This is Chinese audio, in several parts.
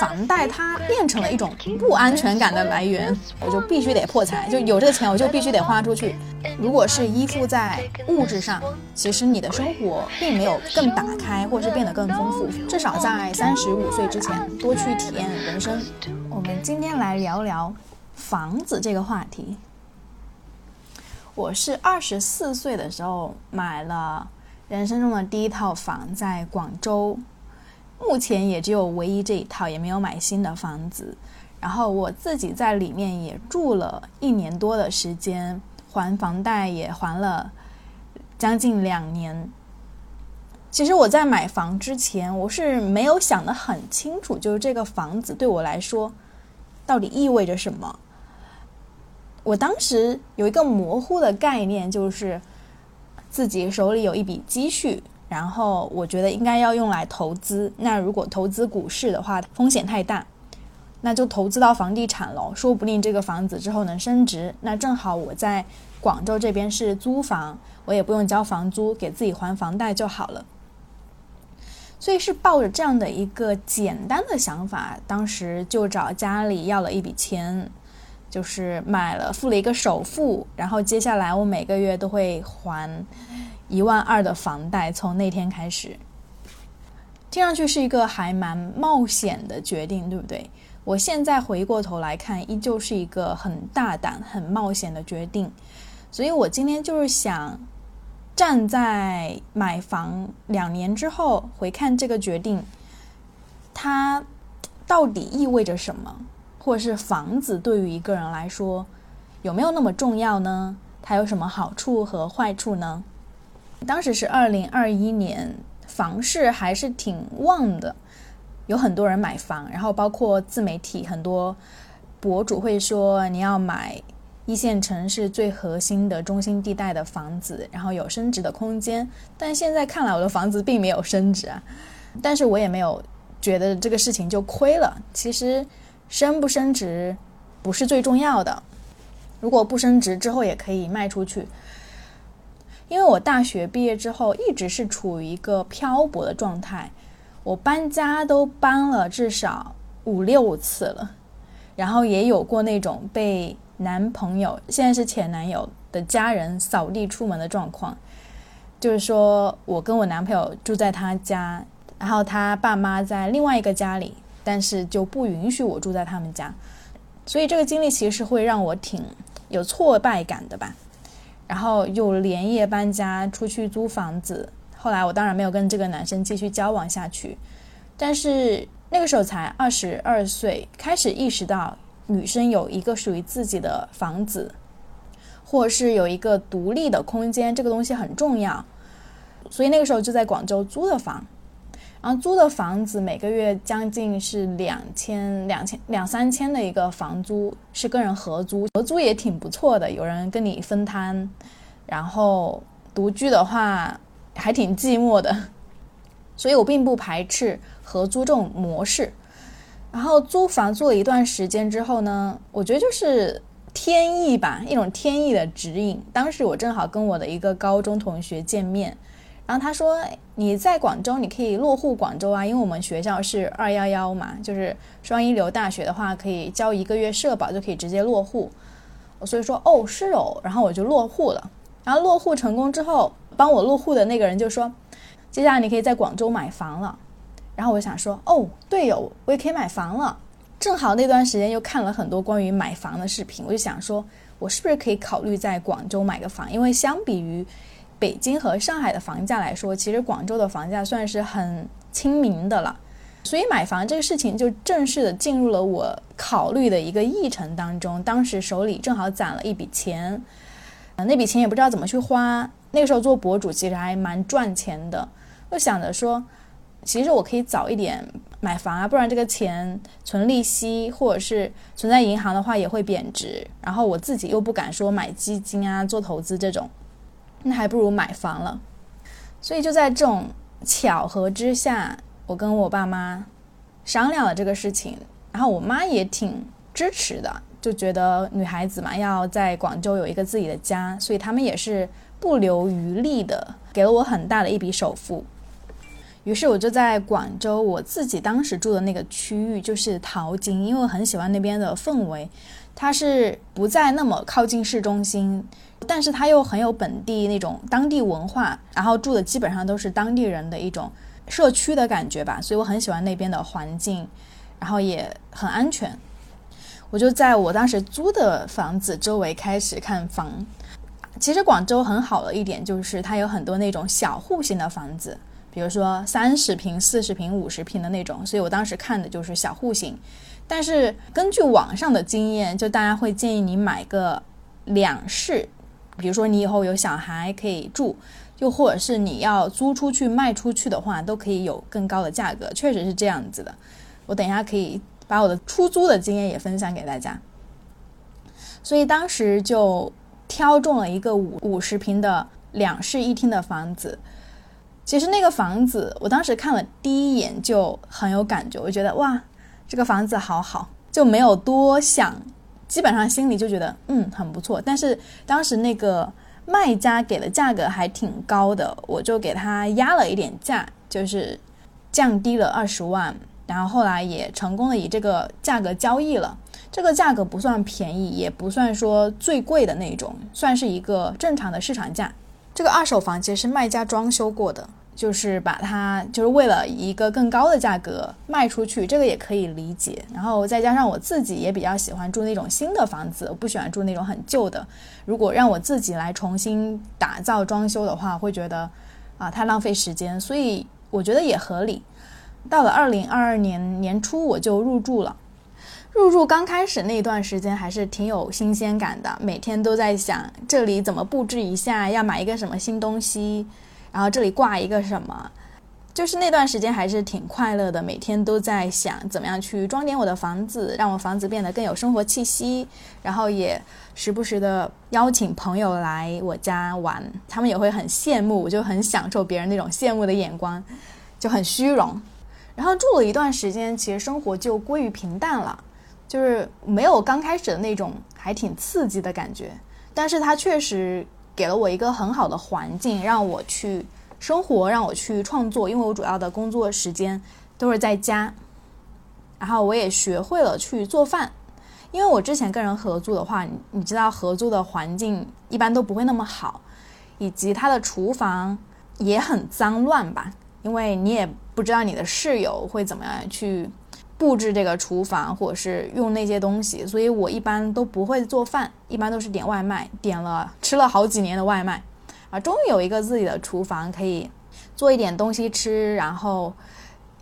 房贷它变成了一种不安全感的来源，我就必须得破财，就有这个钱我就必须得花出去。如果是依附在物质上，其实你的生活并没有更打开，或是变得更丰富。至少在三十五岁之前，多去体验人生。我们今天来聊聊房子这个话题。我是二十四岁的时候买了人生中的第一套房，在广州。目前也只有唯一这一套，也没有买新的房子。然后我自己在里面也住了一年多的时间，还房贷也还了将近两年。其实我在买房之前，我是没有想得很清楚，就是这个房子对我来说到底意味着什么。我当时有一个模糊的概念，就是自己手里有一笔积蓄。然后我觉得应该要用来投资。那如果投资股市的话，风险太大，那就投资到房地产喽。说不定这个房子之后能升值。那正好我在广州这边是租房，我也不用交房租，给自己还房贷就好了。所以是抱着这样的一个简单的想法，当时就找家里要了一笔钱，就是买了付了一个首付，然后接下来我每个月都会还。一万二的房贷，从那天开始，听上去是一个还蛮冒险的决定，对不对？我现在回过头来看，依旧是一个很大胆、很冒险的决定。所以我今天就是想站在买房两年之后回看这个决定，它到底意味着什么，或者是房子对于一个人来说有没有那么重要呢？它有什么好处和坏处呢？当时是二零二一年，房市还是挺旺的，有很多人买房，然后包括自媒体很多博主会说你要买一线城市最核心的中心地带的房子，然后有升值的空间。但现在看来，我的房子并没有升值啊，但是我也没有觉得这个事情就亏了。其实升不升值不是最重要的，如果不升值之后也可以卖出去。因为我大学毕业之后一直是处于一个漂泊的状态，我搬家都搬了至少五六次了，然后也有过那种被男朋友现在是前男友的家人扫地出门的状况，就是说我跟我男朋友住在他家，然后他爸妈在另外一个家里，但是就不允许我住在他们家，所以这个经历其实会让我挺有挫败感的吧。然后又连夜搬家出去租房子，后来我当然没有跟这个男生继续交往下去，但是那个时候才二十二岁，开始意识到女生有一个属于自己的房子，或是有一个独立的空间，这个东西很重要，所以那个时候就在广州租的房。然后租的房子每个月将近是两千、两千、两三千的一个房租，是跟人合租，合租也挺不错的，有人跟你分摊。然后独居的话还挺寂寞的，所以我并不排斥合租这种模式。然后租房租了一段时间之后呢，我觉得就是天意吧，一种天意的指引。当时我正好跟我的一个高中同学见面。然后他说：“你在广州，你可以落户广州啊，因为我们学校是二幺幺嘛，就是双一流大学的话，可以交一个月社保就可以直接落户。所以说，哦，是哦，然后我就落户了。然后落户成功之后，帮我落户的那个人就说，接下来你可以在广州买房了。然后我想说，哦，对哦，我也可以买房了。正好那段时间又看了很多关于买房的视频，我就想说，我是不是可以考虑在广州买个房？因为相比于……北京和上海的房价来说，其实广州的房价算是很亲民的了，所以买房这个事情就正式的进入了我考虑的一个议程当中。当时手里正好攒了一笔钱，呃，那笔钱也不知道怎么去花。那个时候做博主其实还蛮赚钱的，就想着说，其实我可以早一点买房啊，不然这个钱存利息或者是存在银行的话也会贬值，然后我自己又不敢说买基金啊、做投资这种。那还不如买房了，所以就在这种巧合之下，我跟我爸妈商量了这个事情，然后我妈也挺支持的，就觉得女孩子嘛要在广州有一个自己的家，所以他们也是不留余力的给了我很大的一笔首付。于是我就在广州，我自己当时住的那个区域就是淘金，因为我很喜欢那边的氛围。它是不再那么靠近市中心，但是它又很有本地那种当地文化，然后住的基本上都是当地人的一种社区的感觉吧，所以我很喜欢那边的环境，然后也很安全。我就在我当时租的房子周围开始看房。其实广州很好的一点就是它有很多那种小户型的房子，比如说三十平、四十平、五十平的那种，所以我当时看的就是小户型。但是根据网上的经验，就大家会建议你买个两室，比如说你以后有小孩可以住，又或者是你要租出去卖出去的话，都可以有更高的价格。确实是这样子的。我等一下可以把我的出租的经验也分享给大家。所以当时就挑中了一个五五十平的两室一厅的房子。其实那个房子我当时看了第一眼就很有感觉，我觉得哇。这个房子好好，就没有多想，基本上心里就觉得嗯很不错。但是当时那个卖家给的价格还挺高的，我就给他压了一点价，就是降低了二十万。然后后来也成功的以这个价格交易了。这个价格不算便宜，也不算说最贵的那种，算是一个正常的市场价。这个二手房其实是卖家装修过的。就是把它，就是为了一个更高的价格卖出去，这个也可以理解。然后再加上我自己也比较喜欢住那种新的房子，我不喜欢住那种很旧的。如果让我自己来重新打造装修的话，会觉得啊太浪费时间，所以我觉得也合理。到了二零二二年年初，我就入住了。入住刚开始那段时间还是挺有新鲜感的，每天都在想这里怎么布置一下，要买一个什么新东西。然后这里挂一个什么，就是那段时间还是挺快乐的，每天都在想怎么样去装点我的房子，让我房子变得更有生活气息。然后也时不时的邀请朋友来我家玩，他们也会很羡慕，我就很享受别人那种羡慕的眼光，就很虚荣。然后住了一段时间，其实生活就归于平淡了，就是没有刚开始的那种还挺刺激的感觉，但是它确实。给了我一个很好的环境，让我去生活，让我去创作。因为我主要的工作时间都是在家，然后我也学会了去做饭。因为我之前跟人合租的话，你知道合租的环境一般都不会那么好，以及他的厨房也很脏乱吧。因为你也不知道你的室友会怎么样去。布置这个厨房，或者是用那些东西，所以我一般都不会做饭，一般都是点外卖，点了吃了好几年的外卖，啊，终于有一个自己的厨房可以做一点东西吃，然后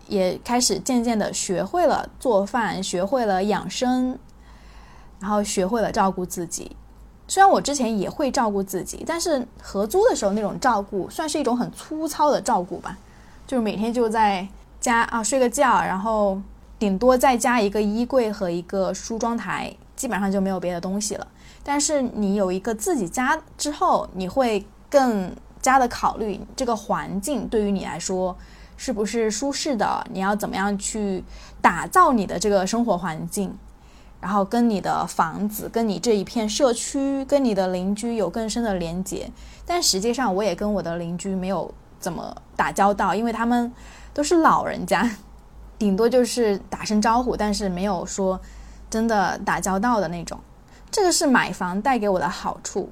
也开始渐渐的学会了做饭，学会了养生，然后学会了照顾自己。虽然我之前也会照顾自己，但是合租的时候那种照顾算是一种很粗糙的照顾吧，就是每天就在家啊睡个觉，然后。顶多再加一个衣柜和一个梳妆台，基本上就没有别的东西了。但是你有一个自己家之后，你会更加的考虑这个环境对于你来说是不是舒适的，你要怎么样去打造你的这个生活环境，然后跟你的房子、跟你这一片社区、跟你的邻居有更深的连接。但实际上，我也跟我的邻居没有怎么打交道，因为他们都是老人家。顶多就是打声招呼，但是没有说真的打交道的那种。这个是买房带给我的好处。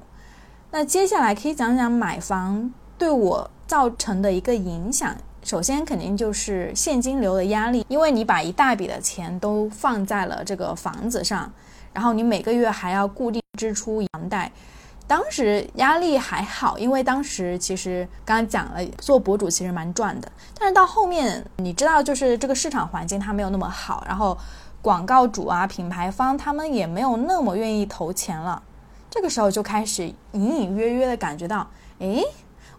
那接下来可以讲讲买房对我造成的一个影响。首先肯定就是现金流的压力，因为你把一大笔的钱都放在了这个房子上，然后你每个月还要固定支出房贷。当时压力还好，因为当时其实刚刚讲了，做博主其实蛮赚的。但是到后面，你知道，就是这个市场环境它没有那么好，然后广告主啊、品牌方他们也没有那么愿意投钱了。这个时候就开始隐隐约约的感觉到，诶，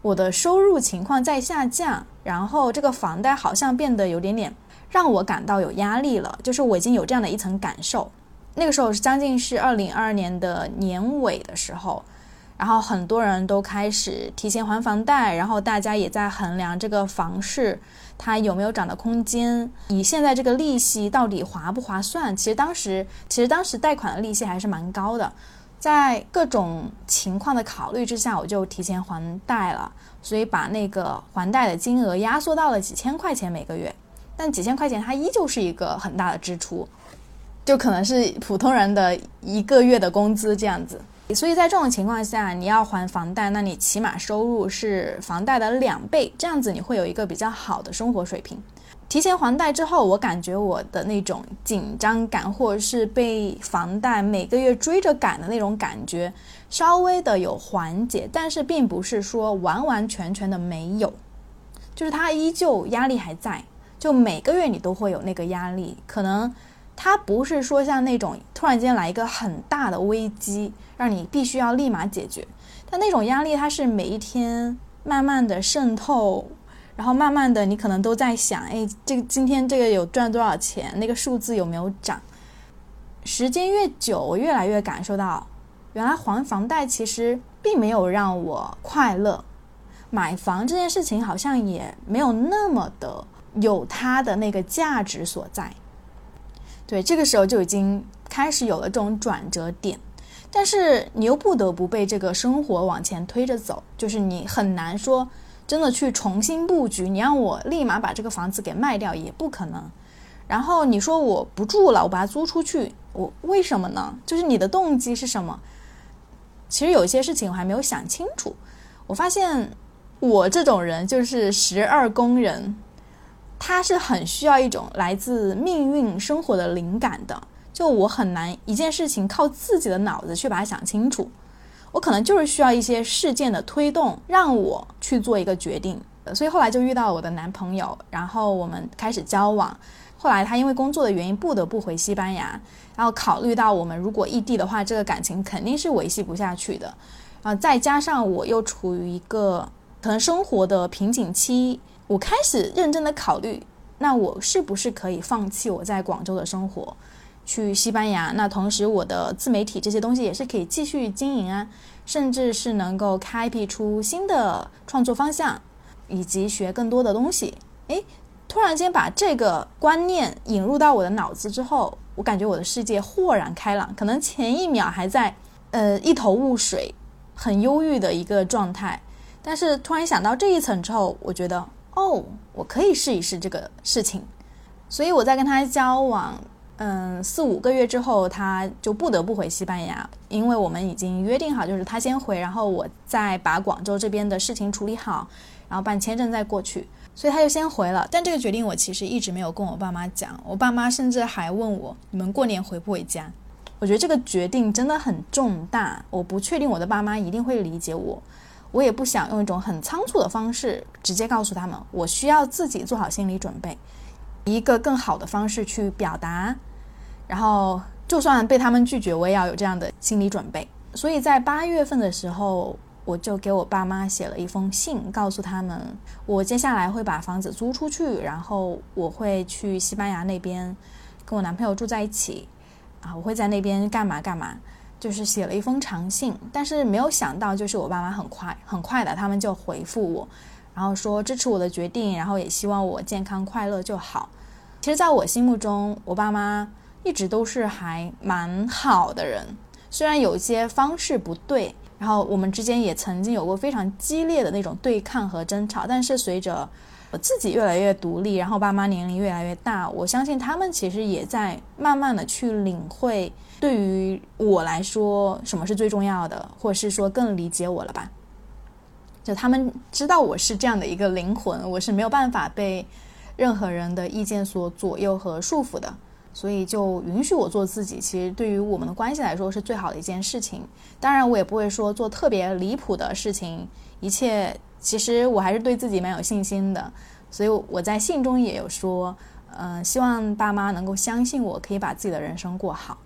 我的收入情况在下降，然后这个房贷好像变得有点点让我感到有压力了。就是我已经有这样的一层感受。那个时候是将近是二零二二年的年尾的时候。然后很多人都开始提前还房贷，然后大家也在衡量这个房市它有没有涨的空间，以现在这个利息到底划不划算？其实当时其实当时贷款的利息还是蛮高的，在各种情况的考虑之下，我就提前还贷了，所以把那个还贷的金额压缩到了几千块钱每个月。但几千块钱它依旧是一个很大的支出，就可能是普通人的一个月的工资这样子。所以在这种情况下，你要还房贷，那你起码收入是房贷的两倍，这样子你会有一个比较好的生活水平。提前还贷之后，我感觉我的那种紧张感，或者是被房贷每个月追着赶的那种感觉，稍微的有缓解，但是并不是说完完全全的没有，就是它依旧压力还在，就每个月你都会有那个压力，可能它不是说像那种突然间来一个很大的危机，让你必须要立马解决，但那种压力它是每一天慢慢的渗透。然后慢慢的，你可能都在想，哎，这个今天这个有赚多少钱？那个数字有没有涨？时间越久，我越来越感受到，原来还房贷其实并没有让我快乐，买房这件事情好像也没有那么的有它的那个价值所在。对，这个时候就已经开始有了这种转折点，但是你又不得不被这个生活往前推着走，就是你很难说。真的去重新布局，你让我立马把这个房子给卖掉也不可能。然后你说我不住了，我把它租出去，我为什么呢？就是你的动机是什么？其实有些事情我还没有想清楚。我发现我这种人就是十二宫人，他是很需要一种来自命运生活的灵感的。就我很难一件事情靠自己的脑子去把它想清楚。我可能就是需要一些事件的推动，让我去做一个决定。所以后来就遇到了我的男朋友，然后我们开始交往。后来他因为工作的原因不得不回西班牙，然后考虑到我们如果异地的话，这个感情肯定是维系不下去的。啊，再加上我又处于一个可能生活的瓶颈期，我开始认真的考虑，那我是不是可以放弃我在广州的生活？去西班牙，那同时我的自媒体这些东西也是可以继续经营啊，甚至是能够开辟出新的创作方向，以及学更多的东西。诶，突然间把这个观念引入到我的脑子之后，我感觉我的世界豁然开朗。可能前一秒还在呃一头雾水、很忧郁的一个状态，但是突然想到这一层之后，我觉得哦，我可以试一试这个事情。所以我在跟他交往。嗯，四五个月之后，他就不得不回西班牙，因为我们已经约定好，就是他先回，然后我再把广州这边的事情处理好，然后办签证再过去，所以他就先回了。但这个决定我其实一直没有跟我爸妈讲，我爸妈甚至还问我，你们过年回不回家？我觉得这个决定真的很重大，我不确定我的爸妈一定会理解我，我也不想用一种很仓促的方式直接告诉他们，我需要自己做好心理准备，一个更好的方式去表达。然后，就算被他们拒绝，我也要有这样的心理准备。所以在八月份的时候，我就给我爸妈写了一封信，告诉他们我接下来会把房子租出去，然后我会去西班牙那边跟我男朋友住在一起，啊，我会在那边干嘛干嘛，就是写了一封长信。但是没有想到，就是我爸妈很快很快的，他们就回复我，然后说支持我的决定，然后也希望我健康快乐就好。其实，在我心目中，我爸妈。一直都是还蛮好的人，虽然有一些方式不对，然后我们之间也曾经有过非常激烈的那种对抗和争吵，但是随着我自己越来越独立，然后爸妈年龄越来越大，我相信他们其实也在慢慢的去领会，对于我来说什么是最重要的，或者是说更理解我了吧？就他们知道我是这样的一个灵魂，我是没有办法被任何人的意见所左右和束缚的。所以就允许我做自己，其实对于我们的关系来说是最好的一件事情。当然，我也不会说做特别离谱的事情。一切其实我还是对自己蛮有信心的。所以我在信中也有说，嗯，希望爸妈能够相信我可以把自己的人生过好。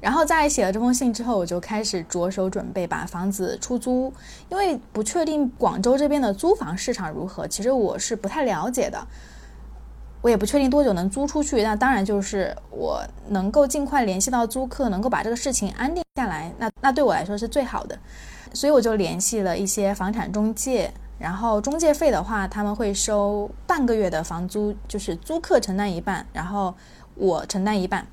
然后在写了这封信之后，我就开始着手准备把房子出租，因为不确定广州这边的租房市场如何，其实我是不太了解的。我也不确定多久能租出去，那当然就是我能够尽快联系到租客，能够把这个事情安定下来，那那对我来说是最好的。所以我就联系了一些房产中介，然后中介费的话，他们会收半个月的房租，就是租客承担一半，然后我承担一半。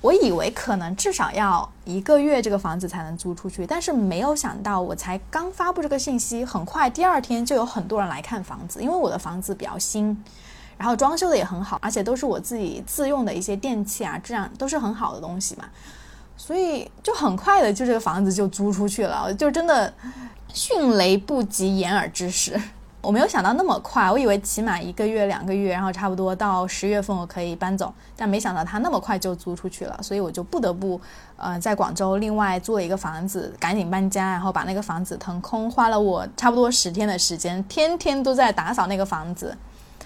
我以为可能至少要一个月这个房子才能租出去，但是没有想到，我才刚发布这个信息，很快第二天就有很多人来看房子。因为我的房子比较新，然后装修的也很好，而且都是我自己自用的一些电器啊，质量都是很好的东西嘛，所以就很快的就这个房子就租出去了，就真的迅雷不及掩耳之势。我没有想到那么快，我以为起码一个月、两个月，然后差不多到十月份我可以搬走，但没想到他那么快就租出去了，所以我就不得不，呃，在广州另外租了一个房子，赶紧搬家，然后把那个房子腾空，花了我差不多十天的时间，天天都在打扫那个房子，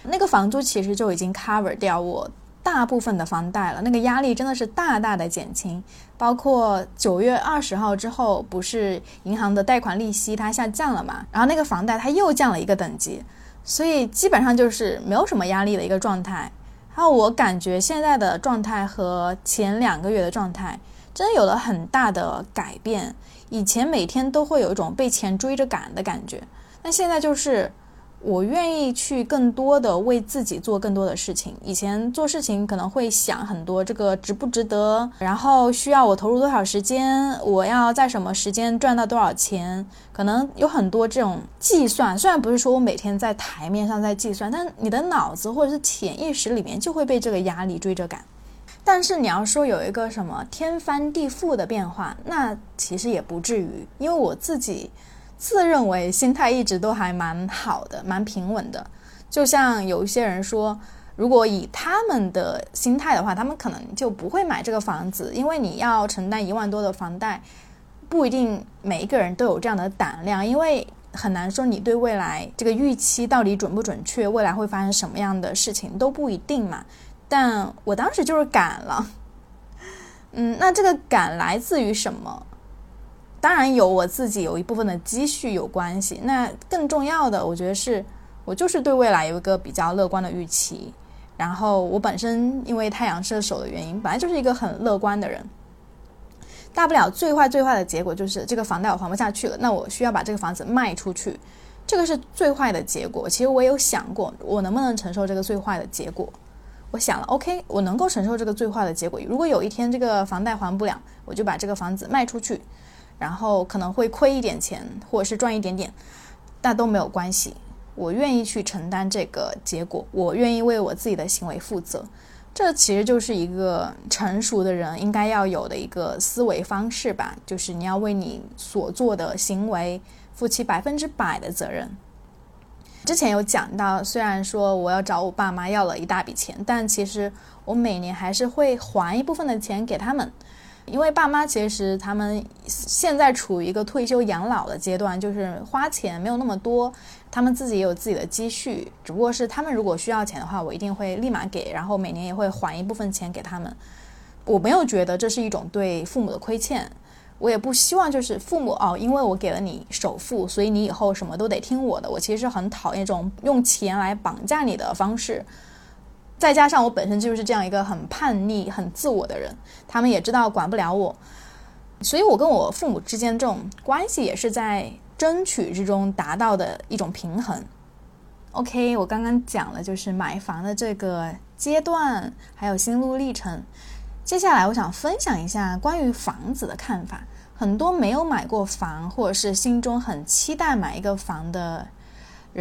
那个房租其实就已经 cover 掉我。大部分的房贷了，那个压力真的是大大的减轻。包括九月二十号之后，不是银行的贷款利息它下降了嘛？然后那个房贷它又降了一个等级，所以基本上就是没有什么压力的一个状态。还有我感觉现在的状态和前两个月的状态真的有了很大的改变。以前每天都会有一种被钱追着赶的感觉，但现在就是。我愿意去更多的为自己做更多的事情。以前做事情可能会想很多，这个值不值得，然后需要我投入多少时间，我要在什么时间赚到多少钱，可能有很多这种计算。虽然不是说我每天在台面上在计算，但你的脑子或者是潜意识里面就会被这个压力追着赶。但是你要说有一个什么天翻地覆的变化，那其实也不至于，因为我自己。自认为心态一直都还蛮好的，蛮平稳的。就像有一些人说，如果以他们的心态的话，他们可能就不会买这个房子，因为你要承担一万多的房贷，不一定每一个人都有这样的胆量，因为很难说你对未来这个预期到底准不准确，未来会发生什么样的事情都不一定嘛。但我当时就是敢了，嗯，那这个敢来自于什么？当然有我自己有一部分的积蓄有关系，那更重要的，我觉得是我就是对未来有一个比较乐观的预期。然后我本身因为太阳射手的原因，本来就是一个很乐观的人。大不了最坏最坏的结果就是这个房贷我还不下去了，那我需要把这个房子卖出去，这个是最坏的结果。其实我有想过，我能不能承受这个最坏的结果？我想了，OK，我能够承受这个最坏的结果。如果有一天这个房贷还不了，我就把这个房子卖出去。然后可能会亏一点钱，或者是赚一点点，但都没有关系。我愿意去承担这个结果，我愿意为我自己的行为负责。这其实就是一个成熟的人应该要有的一个思维方式吧，就是你要为你所做的行为负起百分之百的责任。之前有讲到，虽然说我要找我爸妈要了一大笔钱，但其实我每年还是会还一部分的钱给他们。因为爸妈其实他们现在处于一个退休养老的阶段，就是花钱没有那么多，他们自己也有自己的积蓄，只不过是他们如果需要钱的话，我一定会立马给，然后每年也会还一部分钱给他们。我没有觉得这是一种对父母的亏欠，我也不希望就是父母哦，因为我给了你首付，所以你以后什么都得听我的。我其实很讨厌这种用钱来绑架你的方式。再加上我本身就是这样一个很叛逆、很自我的人，他们也知道管不了我，所以我跟我父母之间这种关系也是在争取之中达到的一种平衡。OK，我刚刚讲了就是买房的这个阶段，还有心路历程。接下来我想分享一下关于房子的看法。很多没有买过房，或者是心中很期待买一个房的。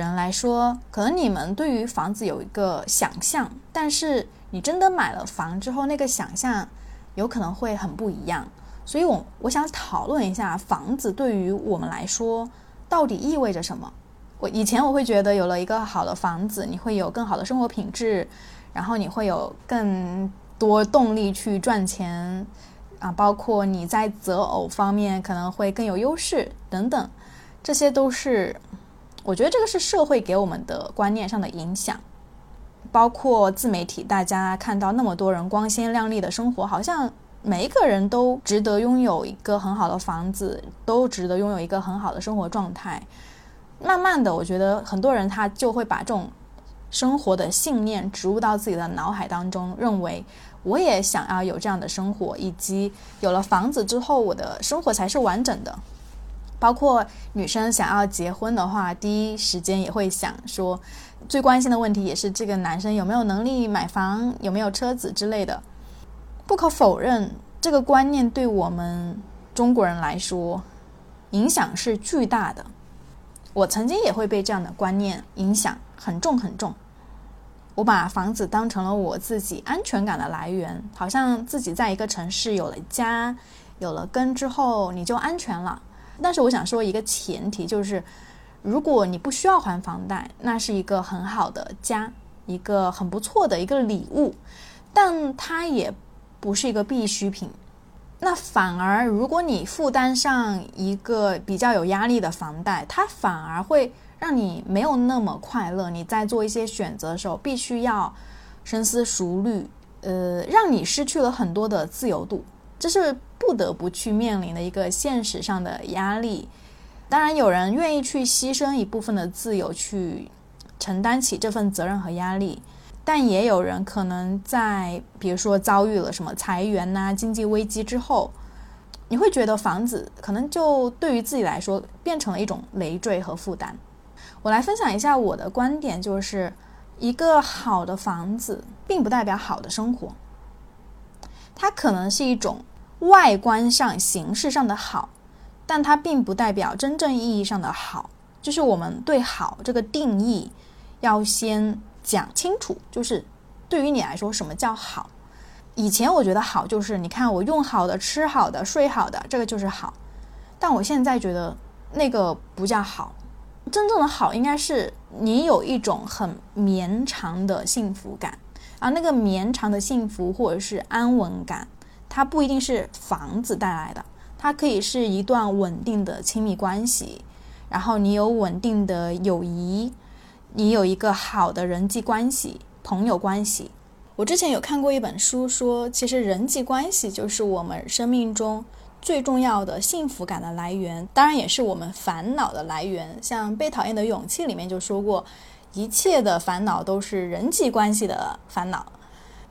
人来说，可能你们对于房子有一个想象，但是你真的买了房之后，那个想象有可能会很不一样。所以，我我想讨论一下房子对于我们来说到底意味着什么。我以前我会觉得有了一个好的房子，你会有更好的生活品质，然后你会有更多动力去赚钱啊，包括你在择偶方面可能会更有优势等等，这些都是。我觉得这个是社会给我们的观念上的影响，包括自媒体，大家看到那么多人光鲜亮丽的生活，好像每一个人都值得拥有一个很好的房子，都值得拥有一个很好的生活状态。慢慢的，我觉得很多人他就会把这种生活的信念植入到自己的脑海当中，认为我也想要有这样的生活，以及有了房子之后，我的生活才是完整的。包括女生想要结婚的话，第一时间也会想说，最关心的问题也是这个男生有没有能力买房，有没有车子之类的。不可否认，这个观念对我们中国人来说影响是巨大的。我曾经也会被这样的观念影响很重很重。我把房子当成了我自己安全感的来源，好像自己在一个城市有了家、有了根之后，你就安全了。但是我想说一个前提，就是如果你不需要还房贷，那是一个很好的家，一个很不错的一个礼物，但它也不是一个必需品。那反而，如果你负担上一个比较有压力的房贷，它反而会。让你没有那么快乐，你在做一些选择的时候，必须要深思熟虑，呃，让你失去了很多的自由度，这是不得不去面临的一个现实上的压力。当然，有人愿意去牺牲一部分的自由去承担起这份责任和压力，但也有人可能在比如说遭遇了什么裁员呐、经济危机之后，你会觉得房子可能就对于自己来说变成了一种累赘和负担。我来分享一下我的观点，就是一个好的房子，并不代表好的生活。它可能是一种外观上、形式上的好，但它并不代表真正意义上的好。就是我们对好这个定义要先讲清楚。就是对于你来说，什么叫好？以前我觉得好就是你看我用好的、吃好的、睡好的，这个就是好。但我现在觉得那个不叫好。真正的好应该是你有一种很绵长的幸福感，而那个绵长的幸福或者是安稳感，它不一定是房子带来的，它可以是一段稳定的亲密关系，然后你有稳定的友谊，你有一个好的人际关系、朋友关系。我之前有看过一本书，说其实人际关系就是我们生命中。最重要的幸福感的来源，当然也是我们烦恼的来源。像《被讨厌的勇气》里面就说过，一切的烦恼都是人际关系的烦恼。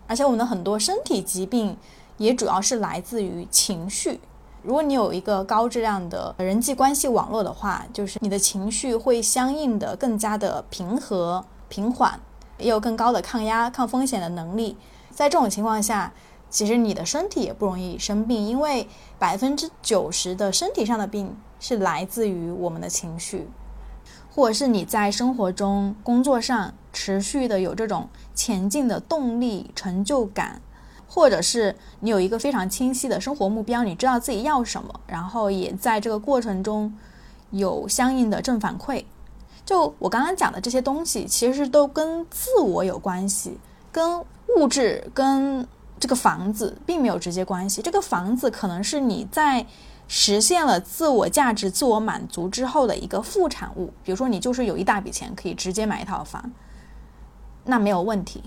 而且我们的很多身体疾病也主要是来自于情绪。如果你有一个高质量的人际关系网络的话，就是你的情绪会相应的更加的平和、平缓，也有更高的抗压、抗风险的能力。在这种情况下。其实你的身体也不容易生病，因为百分之九十的身体上的病是来自于我们的情绪，或者是你在生活中、工作上持续的有这种前进的动力、成就感，或者是你有一个非常清晰的生活目标，你知道自己要什么，然后也在这个过程中有相应的正反馈。就我刚刚讲的这些东西，其实都跟自我有关系，跟物质跟。这个房子并没有直接关系，这个房子可能是你在实现了自我价值、自我满足之后的一个副产物。比如说，你就是有一大笔钱可以直接买一套房，那没有问题。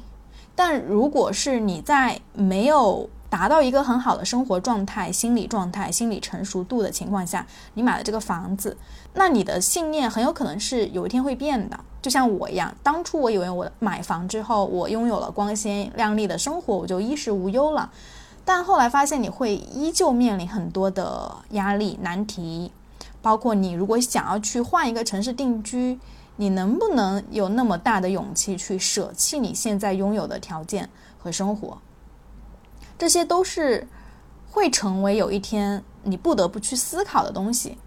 但如果是你在没有达到一个很好的生活状态、心理状态、心理成熟度的情况下，你买了这个房子，那你的信念很有可能是有一天会变的。就像我一样，当初我以为我买房之后，我拥有了光鲜亮丽的生活，我就衣食无忧了。但后来发现，你会依旧面临很多的压力难题，包括你如果想要去换一个城市定居，你能不能有那么大的勇气去舍弃你现在拥有的条件和生活？这些都是会成为有一天你不得不去思考的东西。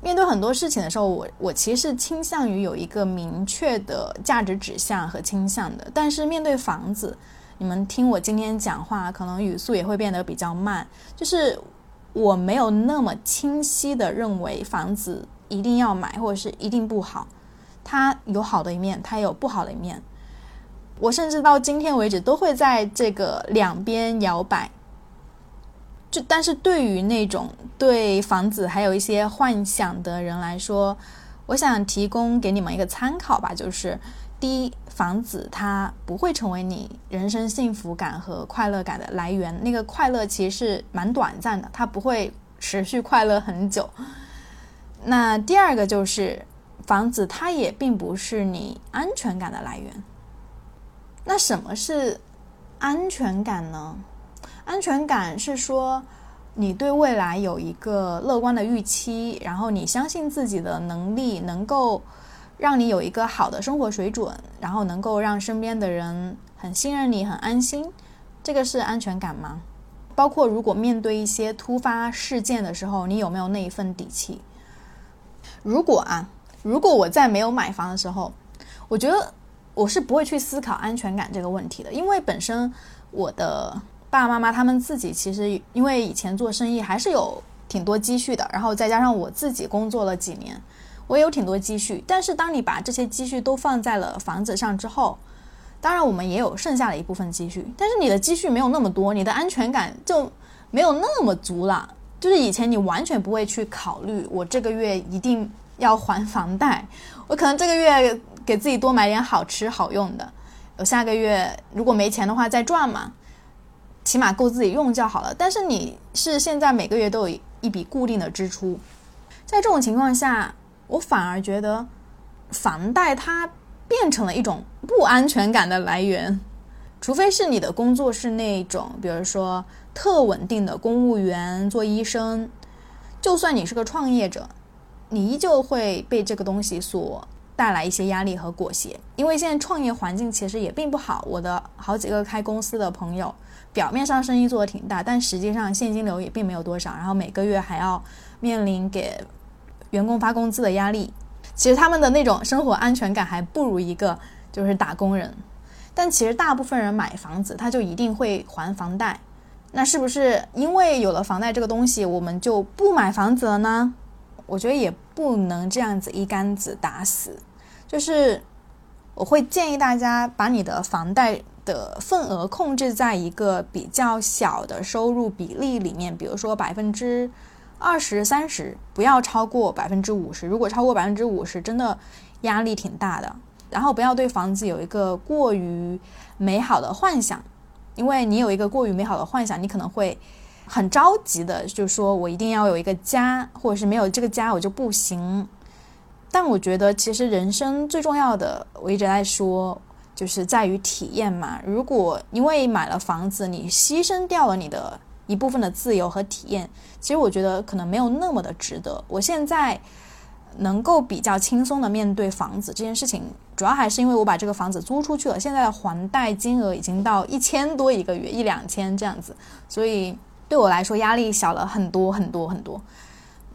面对很多事情的时候，我我其实倾向于有一个明确的价值指向和倾向的。但是面对房子，你们听我今天讲话，可能语速也会变得比较慢。就是我没有那么清晰的认为房子一定要买，或者是一定不好。它有好的一面，它有不好的一面。我甚至到今天为止都会在这个两边摇摆。就但是对于那种对房子还有一些幻想的人来说，我想提供给你们一个参考吧。就是第一，房子它不会成为你人生幸福感和快乐感的来源，那个快乐其实是蛮短暂的，它不会持续快乐很久。那第二个就是房子它也并不是你安全感的来源。那什么是安全感呢？安全感是说，你对未来有一个乐观的预期，然后你相信自己的能力能够让你有一个好的生活水准，然后能够让身边的人很信任你、很安心，这个是安全感吗？包括如果面对一些突发事件的时候，你有没有那一份底气？如果啊，如果我在没有买房的时候，我觉得我是不会去思考安全感这个问题的，因为本身我的爸爸妈妈他们自己其实因为以前做生意还是有挺多积蓄的，然后再加上我自己工作了几年，我也有挺多积蓄。但是当你把这些积蓄都放在了房子上之后，当然我们也有剩下的一部分积蓄，但是你的积蓄没有那么多，你的安全感就没有那么足了。就是以前你完全不会去考虑，我这个月一定要还房贷，我可能这个月给自己多买点好吃好用的，我下个月如果没钱的话再赚嘛，起码够自己用就好了。但是你是现在每个月都有一笔固定的支出，在这种情况下，我反而觉得房贷它变成了一种不安全感的来源，除非是你的工作是那种，比如说。特稳定的公务员做医生，就算你是个创业者，你依旧会被这个东西所带来一些压力和裹挟。因为现在创业环境其实也并不好。我的好几个开公司的朋友，表面上生意做得挺大，但实际上现金流也并没有多少，然后每个月还要面临给员工发工资的压力。其实他们的那种生活安全感还不如一个就是打工人。但其实大部分人买房子，他就一定会还房贷。那是不是因为有了房贷这个东西，我们就不买房子了呢？我觉得也不能这样子一竿子打死。就是我会建议大家把你的房贷的份额控制在一个比较小的收入比例里面，比如说百分之二十三十，不要超过百分之五十。如果超过百分之五十，真的压力挺大的。然后不要对房子有一个过于美好的幻想。因为你有一个过于美好的幻想，你可能会很着急的，就说我一定要有一个家，或者是没有这个家我就不行。但我觉得其实人生最重要的，我一直在说，就是在于体验嘛。如果因为买了房子，你牺牲掉了你的一部分的自由和体验，其实我觉得可能没有那么的值得。我现在。能够比较轻松的面对房子这件事情，主要还是因为我把这个房子租出去了。现在的还贷金额已经到一千多一个月，一两千这样子，所以对我来说压力小了很多很多很多。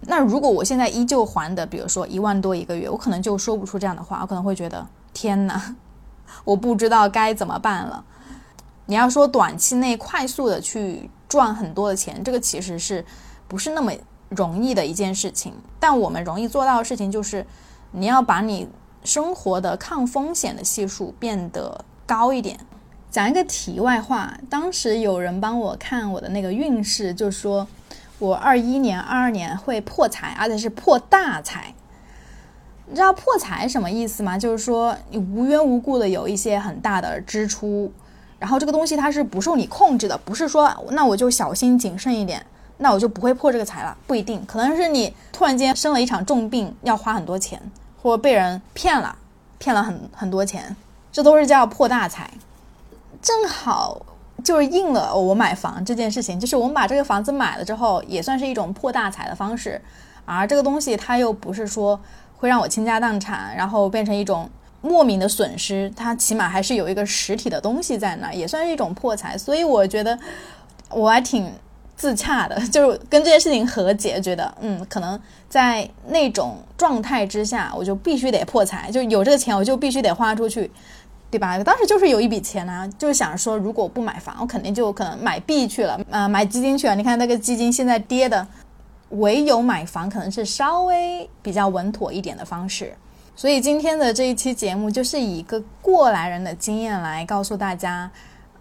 那如果我现在依旧还的，比如说一万多一个月，我可能就说不出这样的话，我可能会觉得天哪，我不知道该怎么办了。你要说短期内快速的去赚很多的钱，这个其实是不是那么？容易的一件事情，但我们容易做到的事情就是，你要把你生活的抗风险的系数变得高一点。讲一个题外话，当时有人帮我看我的那个运势，就说我二一年、二二年会破财，而且是破大财。你知道破财什么意思吗？就是说你无缘无故的有一些很大的支出，然后这个东西它是不受你控制的，不是说那我就小心谨慎一点。那我就不会破这个财了，不一定，可能是你突然间生了一场重病，要花很多钱，或者被人骗了，骗了很很多钱，这都是叫破大财。正好就是应了我买房这件事情，就是我们把这个房子买了之后，也算是一种破大财的方式。而这个东西它又不是说会让我倾家荡产，然后变成一种莫名的损失，它起码还是有一个实体的东西在那，也算是一种破财。所以我觉得我还挺。自洽的，就是跟这件事情和解，觉得嗯，可能在那种状态之下，我就必须得破财，就有这个钱，我就必须得花出去，对吧？当时就是有一笔钱呢，就是想说，如果不买房，我肯定就可能买币去了，啊，买基金去了。你看那个基金现在跌的，唯有买房可能是稍微比较稳妥一点的方式。所以今天的这一期节目，就是以一个过来人的经验来告诉大家，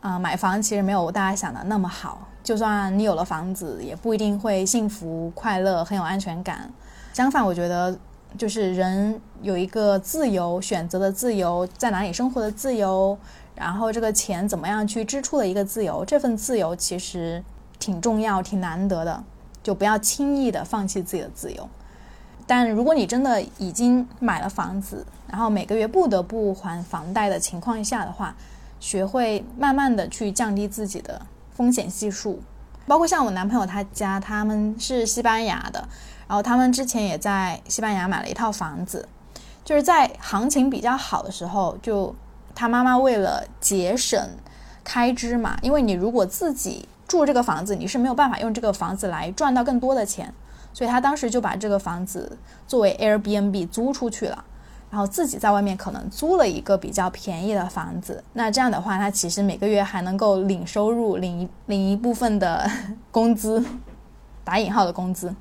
啊，买房其实没有大家想的那么好。就算你有了房子，也不一定会幸福快乐、很有安全感。相反，我觉得就是人有一个自由选择的自由，在哪里生活的自由，然后这个钱怎么样去支出的一个自由，这份自由其实挺重要、挺难得的。就不要轻易的放弃自己的自由。但如果你真的已经买了房子，然后每个月不得不还房贷的情况下的话，学会慢慢的去降低自己的。风险系数，包括像我男朋友他家，他们是西班牙的，然后他们之前也在西班牙买了一套房子，就是在行情比较好的时候，就他妈妈为了节省开支嘛，因为你如果自己住这个房子，你是没有办法用这个房子来赚到更多的钱，所以他当时就把这个房子作为 Airbnb 租出去了，然后自己在外面可能租了一个比较便宜的房子。那这样的话，他其实每个月还能够领收入，领一领一部分的工资，打引号的工资。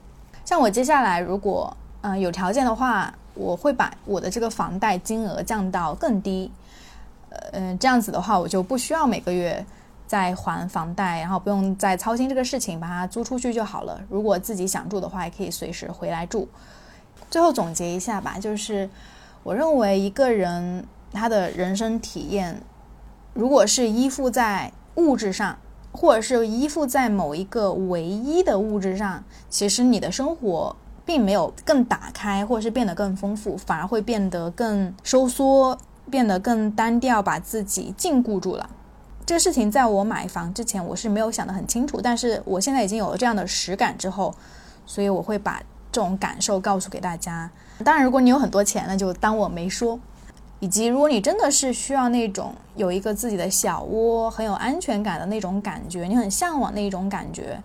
像我接下来如果嗯有条件的话，我会把我的这个房贷金额降到更低，呃嗯这样子的话，我就不需要每个月。再还房贷，然后不用再操心这个事情，把它租出去就好了。如果自己想住的话，也可以随时回来住。最后总结一下吧，就是我认为一个人他的人生体验，如果是依附在物质上，或者是依附在某一个唯一的物质上，其实你的生活并没有更打开，或者是变得更丰富，反而会变得更收缩，变得更单调，把自己禁锢住了。这个事情在我买房之前，我是没有想得很清楚。但是我现在已经有了这样的实感之后，所以我会把这种感受告诉给大家。当然，如果你有很多钱，那就当我没说。以及，如果你真的是需要那种有一个自己的小窝、很有安全感的那种感觉，你很向往那一种感觉，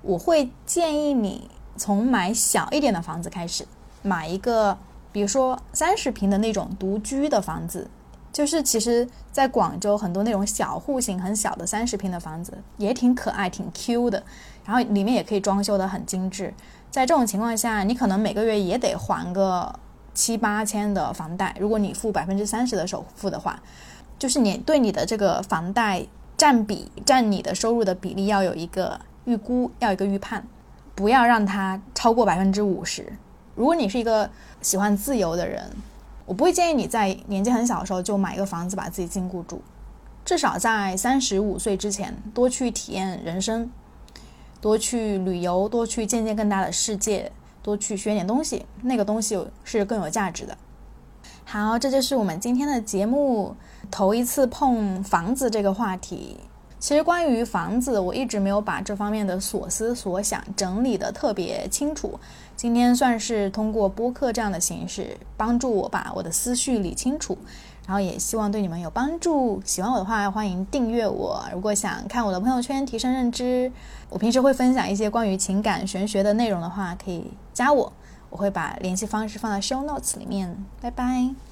我会建议你从买小一点的房子开始，买一个，比如说三十平的那种独居的房子。就是其实，在广州很多那种小户型、很小的三十平的房子也挺可爱、挺 Q 的，然后里面也可以装修的很精致。在这种情况下，你可能每个月也得还个七八千的房贷。如果你付百分之三十的首付的话，就是你对你的这个房贷占比占你的收入的比例要有一个预估，要一个预判，不要让它超过百分之五十。如果你是一个喜欢自由的人。我不会建议你在年纪很小的时候就买一个房子把自己禁锢住，至少在三十五岁之前多去体验人生，多去旅游，多去见见更大的世界，多去学点东西，那个东西是更有价值的。好，这就是我们今天的节目，头一次碰房子这个话题。其实关于房子，我一直没有把这方面的所思所想整理的特别清楚。今天算是通过播客这样的形式，帮助我把我的思绪理清楚，然后也希望对你们有帮助。喜欢我的话，欢迎订阅我。如果想看我的朋友圈提升认知，我平时会分享一些关于情感玄学的内容的话，可以加我，我会把联系方式放在 show notes 里面。拜拜。